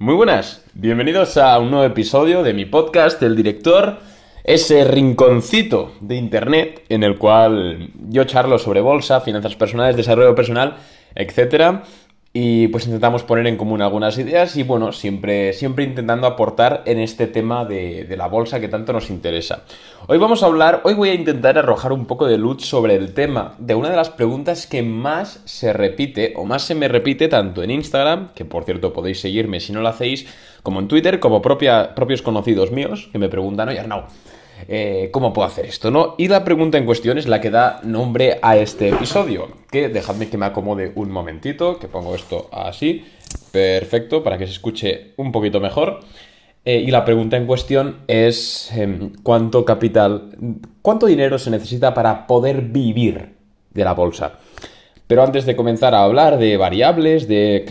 Muy buenas, bienvenidos a un nuevo episodio de mi podcast El Director, ese rinconcito de Internet en el cual yo charlo sobre bolsa, finanzas personales, desarrollo personal, etcétera y pues intentamos poner en común algunas ideas y bueno, siempre, siempre intentando aportar en este tema de, de, la bolsa que tanto nos interesa. Hoy vamos a hablar, hoy voy a intentar arrojar un poco de luz sobre el tema de una de las preguntas que más se repite o más se me repite tanto en Instagram, que por cierto podéis seguirme si no lo hacéis, como en Twitter, como propia, propios conocidos míos que me preguntan, oye Arnau, eh, ¿cómo puedo hacer esto? ¿no? Y la pregunta en cuestión es la que da nombre a este episodio. Que dejadme que me acomode un momentito, que pongo esto así. Perfecto, para que se escuche un poquito mejor. Eh, y la pregunta en cuestión es eh, cuánto capital, cuánto dinero se necesita para poder vivir de la bolsa. Pero antes de comenzar a hablar de variables, de,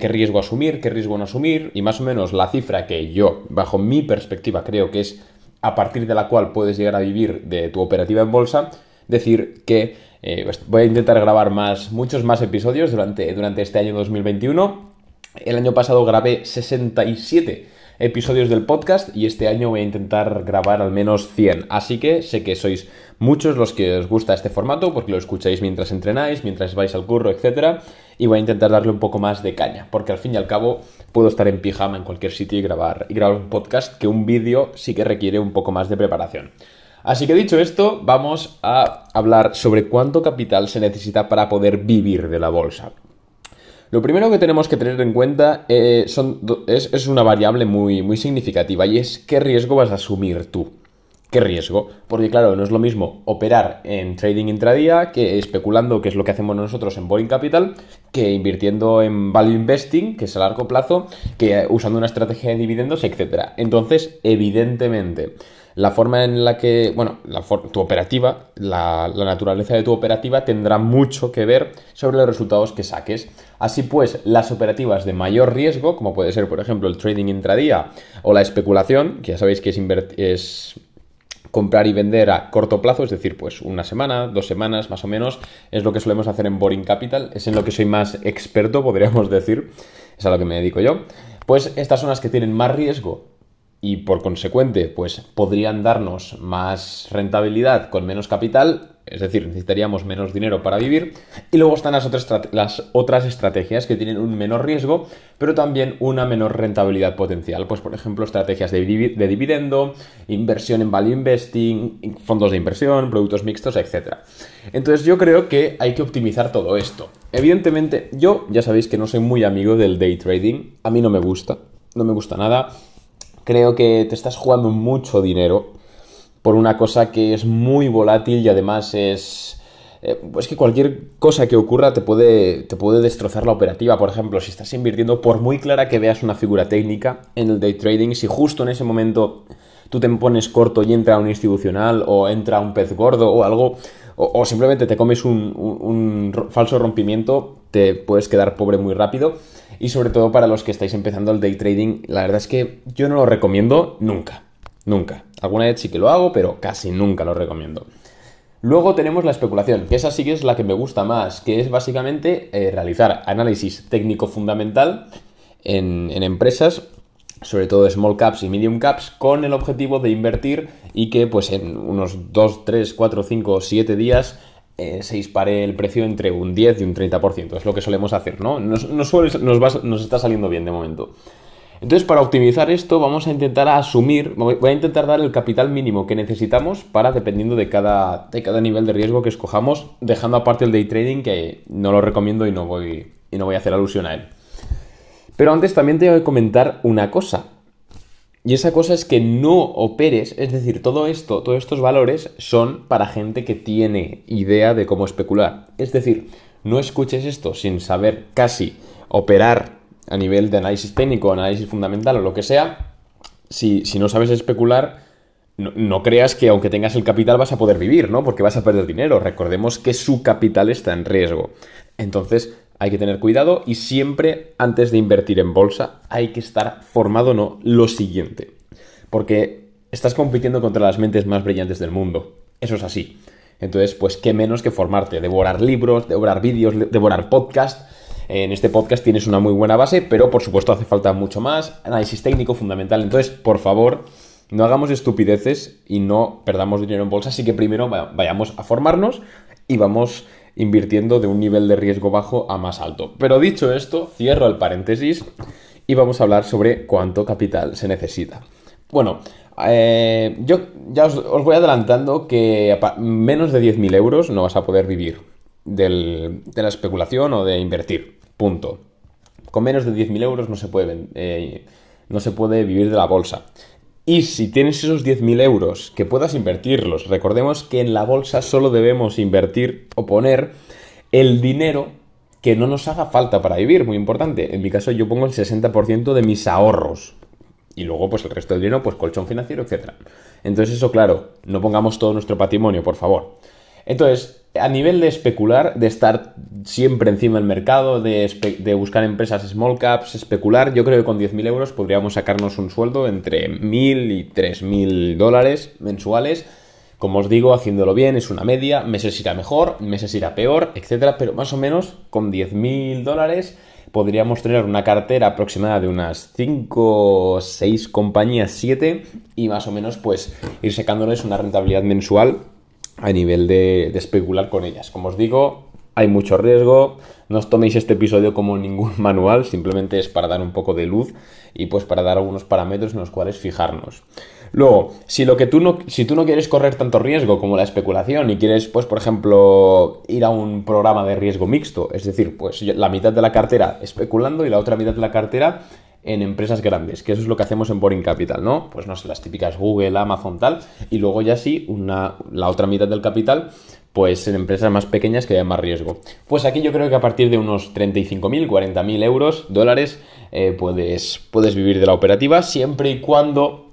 qué riesgo asumir, qué riesgo no asumir, y más o menos la cifra que yo, bajo mi perspectiva, creo que es a partir de la cual puedes llegar a vivir de tu operativa en bolsa, decir que eh, pues voy a intentar grabar más, muchos más episodios durante, durante este año 2021. El año pasado grabé 67 episodios del podcast y este año voy a intentar grabar al menos 100. Así que sé que sois muchos los que os gusta este formato porque lo escucháis mientras entrenáis, mientras vais al curro, etc. Y voy a intentar darle un poco más de caña porque al fin y al cabo puedo estar en pijama en cualquier sitio y grabar, y grabar un podcast que un vídeo sí que requiere un poco más de preparación. Así que dicho esto, vamos a hablar sobre cuánto capital se necesita para poder vivir de la bolsa. Lo primero que tenemos que tener en cuenta eh, es, es, una variable muy, muy significativa y es qué riesgo vas a asumir tú. ¿Qué riesgo? Porque claro, no es lo mismo operar en trading intradía que especulando, que es lo que hacemos nosotros en Boring Capital, que invirtiendo en value investing, que es a largo plazo, que usando una estrategia de dividendos, etc. Entonces, evidentemente, la forma en la que, bueno, la tu operativa, la, la, naturaleza de tu operativa tendrá mucho que ver sobre los resultados que saques. Así pues, las operativas de mayor riesgo, como puede ser, por ejemplo, el trading intradía o la especulación, que ya sabéis que es, es comprar y vender a corto plazo, es decir, pues una semana, dos semanas más o menos, es lo que solemos hacer en Boring Capital, es en lo que soy más experto, podríamos decir, es a lo que me dedico yo. Pues estas son las que tienen más riesgo y por consecuente, pues podrían darnos más rentabilidad con menos capital, es decir, necesitaríamos menos dinero para vivir. Y luego están las otras, estrategias que tienen un menor riesgo, pero también una menor rentabilidad potencial. Pues, por ejemplo, estrategias de, de dividendo, inversión en value investing, fondos de inversión, productos mixtos, etc. Entonces, yo creo que hay que optimizar todo esto. Evidentemente, yo ya sabéis que no soy muy amigo del day trading. A mí no me gusta, no me gusta nada creo que te estás jugando mucho dinero por una cosa que es muy volátil y además es... Eh, pues que cualquier cosa que ocurra te puede, te puede destrozar la operativa. Por ejemplo, si estás invirtiendo, por muy clara que veas una figura técnica en el day trading, si justo en ese momento tú te pones corto y entra un institucional o entra un pez gordo o algo, o, simplemente te comes un, falso rompimiento, te puedes quedar pobre muy rápido. Y sobre todo para los que estáis empezando el day trading, la verdad es que yo no lo recomiendo nunca. Nunca. Alguna vez sí que lo hago, pero casi nunca lo recomiendo. Luego tenemos la especulación, que esa sí que es la que me gusta más, que es básicamente eh, realizar análisis técnico fundamental en, empresas sobre todo small caps y medium caps, con el objetivo de invertir y que pues en unos 2, 3, 4, 5, 7 días eh, se dispare el precio entre un 10 y un 30%. Es lo que solemos hacer, ¿no? Nos, nos, nos, está saliendo bien de momento. Entonces, para optimizar esto, vamos a intentar asumir, voy a intentar dar el capital mínimo que necesitamos para, dependiendo de cada, de cada nivel de riesgo que escojamos, dejando aparte el day trading, que no lo recomiendo y no voy, y no voy a hacer alusión a él. Pero antes también te voy a comentar una cosa. Y esa cosa es que no operes, es decir, todo esto, todos estos valores son para gente que tiene idea de cómo especular. Es decir, no escuches esto sin saber casi operar a nivel de análisis técnico, análisis fundamental o lo que sea. Si, si no sabes especular, no, no, creas que aunque tengas el capital vas a poder vivir, ¿no? Porque vas a perder dinero. Recordemos que su capital está en riesgo. Entonces, hay que tener cuidado y siempre antes de invertir en bolsa hay que estar formado no lo siguiente. Porque estás compitiendo contra las mentes más brillantes del mundo. Eso es así. Entonces, pues qué menos que formarte, devorar libros, devorar vídeos, devorar podcasts, En este podcast tienes una muy buena base, pero por supuesto hace falta mucho más. Análisis técnico fundamental. Entonces, por favor, no hagamos estupideces y no perdamos dinero en bolsa. Así que primero vayamos a formarnos y vamos invirtiendo de un nivel de riesgo bajo a más alto. Pero dicho esto, cierro el paréntesis y vamos a hablar sobre cuánto capital se necesita. Bueno, eh, yo ya os, voy adelantando que menos de 10.000 euros no vas a poder vivir de la especulación o de invertir. Punto. Con menos de 10.000 euros no se, puede, eh, no se puede vivir de la bolsa. Y si tienes esos 10.000 euros que puedas invertirlos, recordemos que en la bolsa solo debemos invertir o poner el dinero que no nos haga falta para vivir, muy importante. En mi caso yo pongo el 60% de mis ahorros. Y luego pues el resto del dinero, pues colchón financiero, etc. Entonces eso, claro, no pongamos todo nuestro patrimonio, por favor. Entonces, a nivel de especular, de estar siempre encima del mercado, de, buscar empresas small caps, especular, yo creo que con 10.000 euros podríamos sacarnos un sueldo entre 1.000 y 3.000 dólares mensuales. Como os digo, haciéndolo bien es una media, meses irá mejor, meses irá peor, etcétera, pero más o menos con 10.000 dólares podríamos tener una cartera aproximada de unas 5 o 6 compañías, 7, y más o menos pues ir sacándoles una rentabilidad mensual a nivel de, especular con ellas. Como os digo, hay mucho riesgo, no os toméis este episodio como ningún manual, simplemente es para dar un poco de luz y pues para dar algunos parámetros en los cuales fijarnos. Luego, si lo que tú no, si tú no quieres correr tanto riesgo como la especulación y quieres, pues, por ejemplo, ir a un programa de riesgo mixto, es decir, pues la mitad de la cartera especulando y la otra mitad de la cartera en empresas grandes, que eso es lo que hacemos en Boring Capital, ¿no? Pues no sé, las típicas Google, Amazon, tal, y luego ya sí, una, la otra mitad del capital, pues en empresas más pequeñas que haya más riesgo. Pues aquí yo creo que a partir de unos 35.000, 40.000 euros, dólares, eh, puedes, puedes vivir de la operativa, siempre y cuando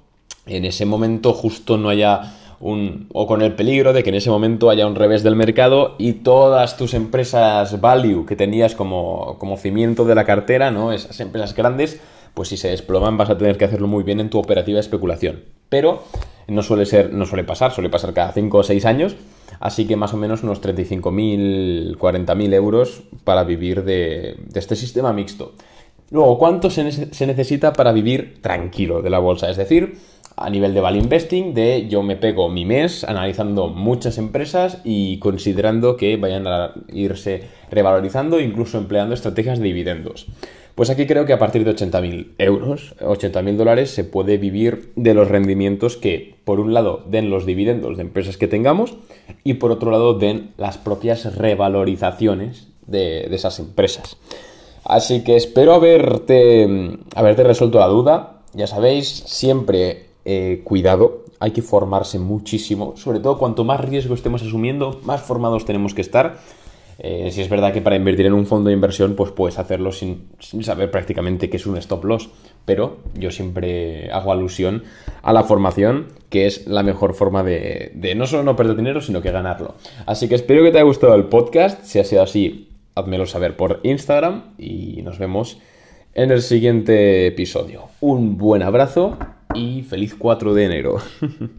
en ese momento justo no haya un, o con el peligro de que en ese momento haya un revés del mercado y todas tus empresas value que tenías como, como cimiento de la cartera, ¿no? Esas empresas grandes, pues si se desploman vas a tener que hacerlo muy bien en tu operativa de especulación. Pero no suele ser, no suele pasar, suele pasar cada 5 o 6 años, así que más o menos unos 35.000, 40.000 euros para vivir de, este sistema mixto. Luego, ¿cuánto se, se necesita para vivir tranquilo de la bolsa? Es decir, a nivel de value investing, de yo me pego mi mes analizando muchas empresas y considerando que vayan a irse revalorizando, incluso empleando estrategias de dividendos. Pues aquí creo que a partir de 80.000 euros, 80.000 dólares, se puede vivir de los rendimientos que, por un lado, den los dividendos de empresas que tengamos y, por otro lado, den las propias revalorizaciones de, esas empresas. Así que espero haberte, haberte resuelto la duda. Ya sabéis, siempre eh, cuidado, hay que formarse muchísimo. Sobre todo, cuanto más riesgo estemos asumiendo, más formados tenemos que estar. Eh, si es verdad que para invertir en un fondo de inversión, pues puedes hacerlo sin, saber prácticamente qué es un stop loss. Pero yo siempre hago alusión a la formación, que es la mejor forma de, de no solo no perder dinero, sino que ganarlo. Así que espero que te haya gustado el podcast. Si ha sido así, házmelo saber por Instagram y nos vemos en el siguiente episodio. Un buen abrazo y feliz 4 de enero.